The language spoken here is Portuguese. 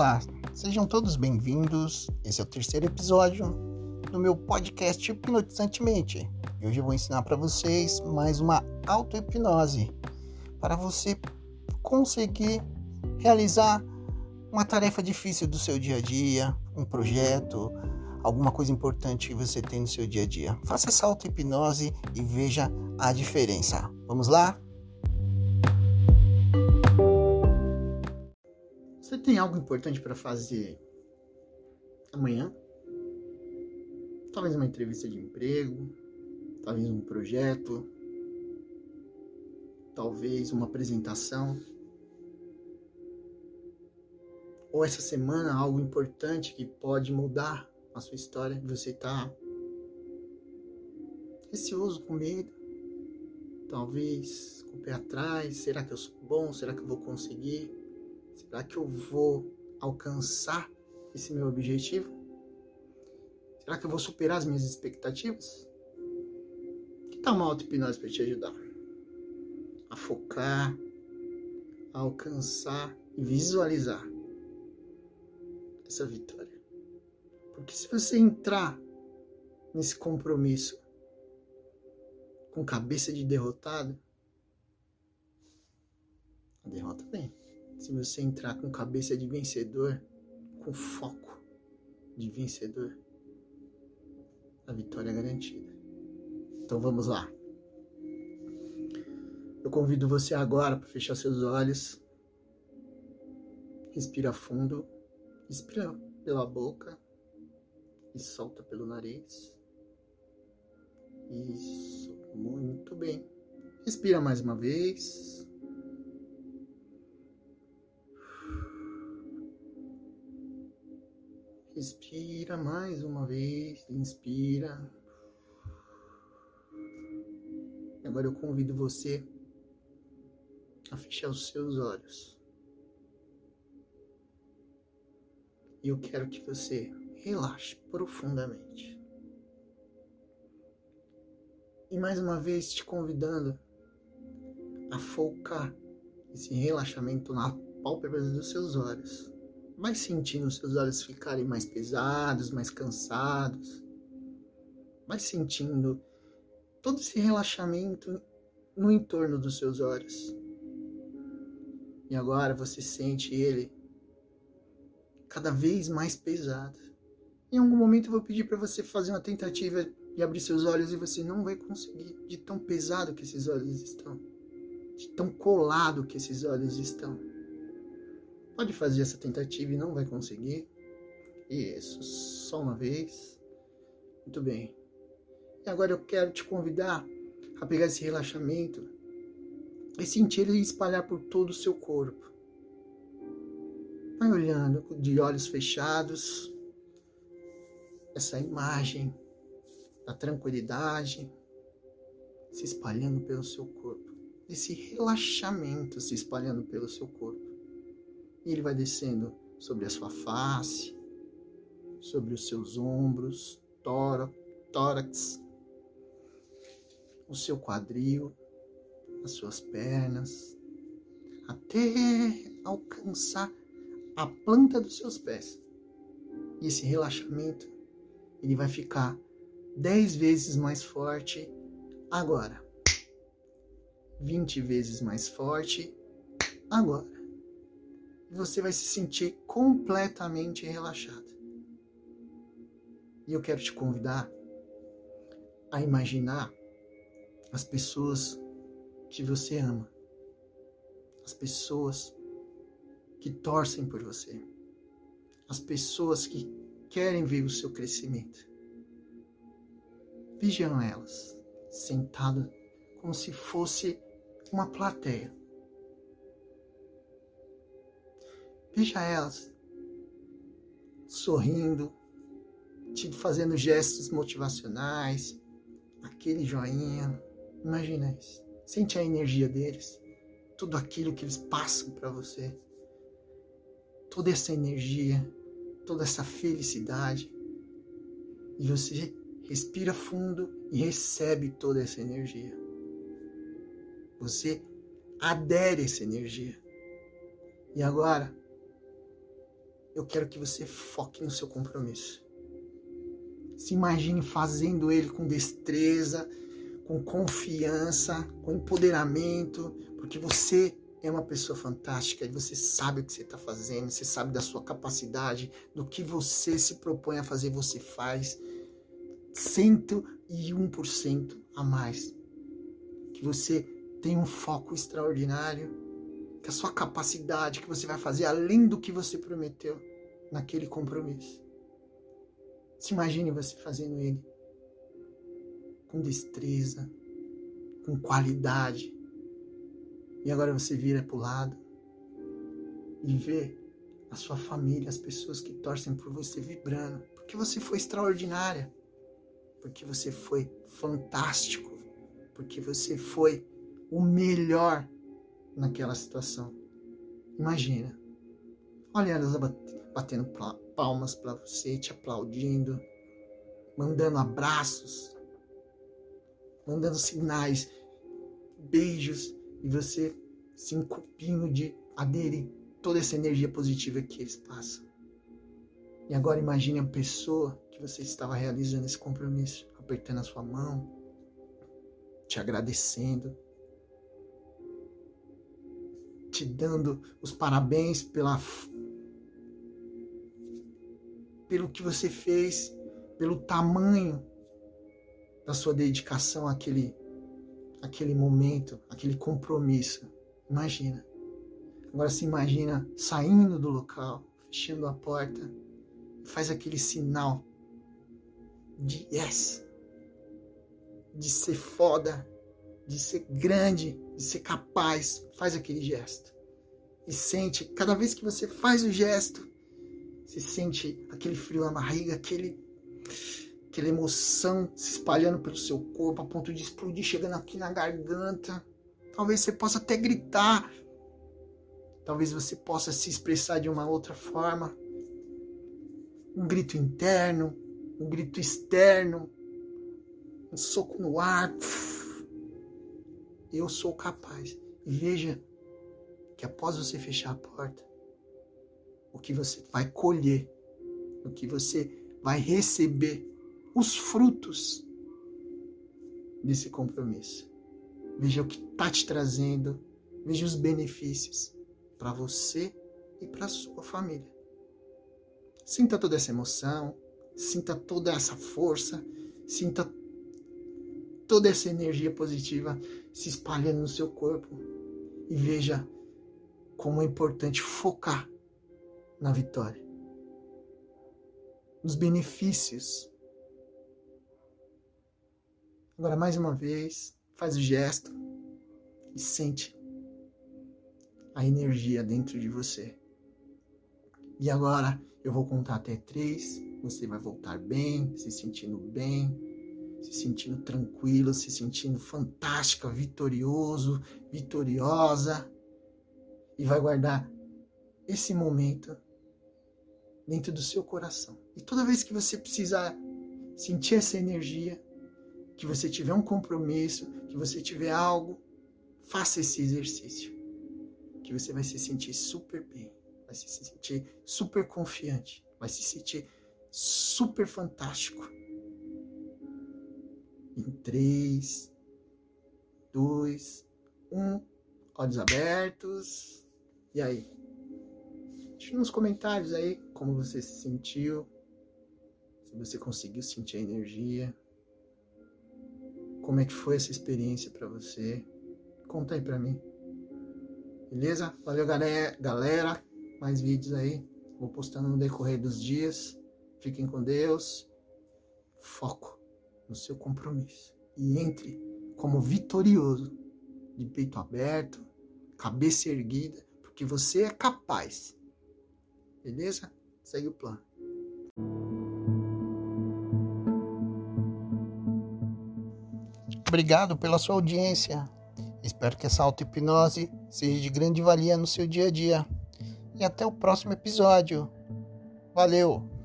Olá, sejam todos bem-vindos. Esse é o terceiro episódio do meu podcast Hipnotizantemente. E hoje eu vou ensinar para vocês mais uma auto-hipnose para você conseguir realizar uma tarefa difícil do seu dia a dia, um projeto, alguma coisa importante que você tem no seu dia a dia. Faça essa auto-hipnose e veja a diferença. Vamos lá? Tem algo importante para fazer amanhã? Talvez uma entrevista de emprego, talvez um projeto, talvez uma apresentação. Ou essa semana algo importante que pode mudar a sua história, você está receoso, com medo, talvez com o pé atrás, será que eu sou bom? Será que eu vou conseguir? Será que eu vou alcançar esse meu objetivo? Será que eu vou superar as minhas expectativas? Que tal uma auto-hipnose para te ajudar? A focar, a alcançar e visualizar essa vitória. Porque se você entrar nesse compromisso com cabeça de derrotado, a derrota vem se você entrar com cabeça de vencedor, com foco de vencedor, a vitória é garantida. Então vamos lá. Eu convido você agora para fechar seus olhos. Respira fundo. Respira pela boca e solta pelo nariz. Isso, muito bem. Respira mais uma vez. Respira mais uma vez, inspira. Agora eu convido você a fechar os seus olhos. E eu quero que você relaxe profundamente. E mais uma vez te convidando a focar esse relaxamento na pálpebra dos seus olhos vai sentindo seus olhos ficarem mais pesados, mais cansados. Vai sentindo todo esse relaxamento no entorno dos seus olhos. E agora você sente ele cada vez mais pesado. Em algum momento eu vou pedir para você fazer uma tentativa de abrir seus olhos e você não vai conseguir, de tão pesado que esses olhos estão, de tão colado que esses olhos estão. Pode fazer essa tentativa e não vai conseguir. Isso, só uma vez. Muito bem. E agora eu quero te convidar a pegar esse relaxamento e sentir ele espalhar por todo o seu corpo. Vai olhando de olhos fechados essa imagem da tranquilidade se espalhando pelo seu corpo, esse relaxamento se espalhando pelo seu corpo. E ele vai descendo sobre a sua face, sobre os seus ombros, tórax, o seu quadril, as suas pernas, até alcançar a planta dos seus pés. E esse relaxamento, ele vai ficar dez vezes mais forte agora. 20 vezes mais forte agora você vai se sentir completamente relaxado. E eu quero te convidar a imaginar as pessoas que você ama, as pessoas que torcem por você, as pessoas que querem ver o seu crescimento. Vejam elas sentadas como se fosse uma plateia. Veja elas sorrindo, te fazendo gestos motivacionais, aquele joinha. Imagina isso. Sente a energia deles, tudo aquilo que eles passam para você. Toda essa energia, toda essa felicidade. E você respira fundo e recebe toda essa energia. Você adere essa energia. E agora, eu quero que você foque no seu compromisso. Se imagine fazendo ele com destreza, com confiança, com empoderamento, porque você é uma pessoa fantástica e você sabe o que você está fazendo, você sabe da sua capacidade, do que você se propõe a fazer, você faz 101% a mais. Que você tem um foco extraordinário, que a sua capacidade, que você vai fazer além do que você prometeu naquele compromisso. Se imagine você fazendo ele com destreza, com qualidade. E agora você vira para o lado e vê a sua família, as pessoas que torcem por você vibrando, porque você foi extraordinária, porque você foi fantástico, porque você foi o melhor naquela situação. Imagina. Olha elas batendo palmas para você, te aplaudindo, mandando abraços, mandando sinais, beijos, e você se encupindo de aderir toda essa energia positiva que eles passam. E agora imagine a pessoa que você estava realizando esse compromisso, apertando a sua mão, te agradecendo, te dando os parabéns pela pelo que você fez, pelo tamanho da sua dedicação àquele, àquele momento, aquele compromisso. Imagina. Agora se imagina saindo do local, fechando a porta, faz aquele sinal de yes, de ser foda, de ser grande, de ser capaz. Faz aquele gesto. E sente, cada vez que você faz o gesto, você sente aquele frio na barriga, aquele, aquela emoção se espalhando pelo seu corpo a ponto de explodir, chegando aqui na garganta. Talvez você possa até gritar. Talvez você possa se expressar de uma outra forma. Um grito interno, um grito externo, um soco no ar. Eu sou capaz. Veja que após você fechar a porta, o que você vai colher, o que você vai receber, os frutos desse compromisso. Veja o que está te trazendo, veja os benefícios para você e para sua família. Sinta toda essa emoção, sinta toda essa força, sinta toda essa energia positiva se espalhando no seu corpo e veja como é importante focar na vitória, nos benefícios. Agora, mais uma vez, faz o gesto e sente a energia dentro de você. E agora eu vou contar até três. Você vai voltar bem, se sentindo bem, se sentindo tranquilo, se sentindo fantástica, vitorioso, vitoriosa. E vai guardar esse momento dentro do seu coração. E toda vez que você precisar sentir essa energia, que você tiver um compromisso, que você tiver algo, faça esse exercício. Que você vai se sentir super bem, vai se sentir super confiante, vai se sentir super fantástico. Em 3, 2, 1, olhos abertos. E aí? Deixe nos comentários aí como você se sentiu, se você conseguiu sentir a energia, como é que foi essa experiência para você. Conta aí para mim. Beleza? Valeu, galera. Mais vídeos aí. Vou postando no decorrer dos dias. Fiquem com Deus. Foco no seu compromisso. E entre como vitorioso, de peito aberto, cabeça erguida, porque você é capaz Beleza? Segue o plano. Obrigado pela sua audiência. Espero que essa auto-hipnose seja de grande valia no seu dia a dia. E até o próximo episódio. Valeu!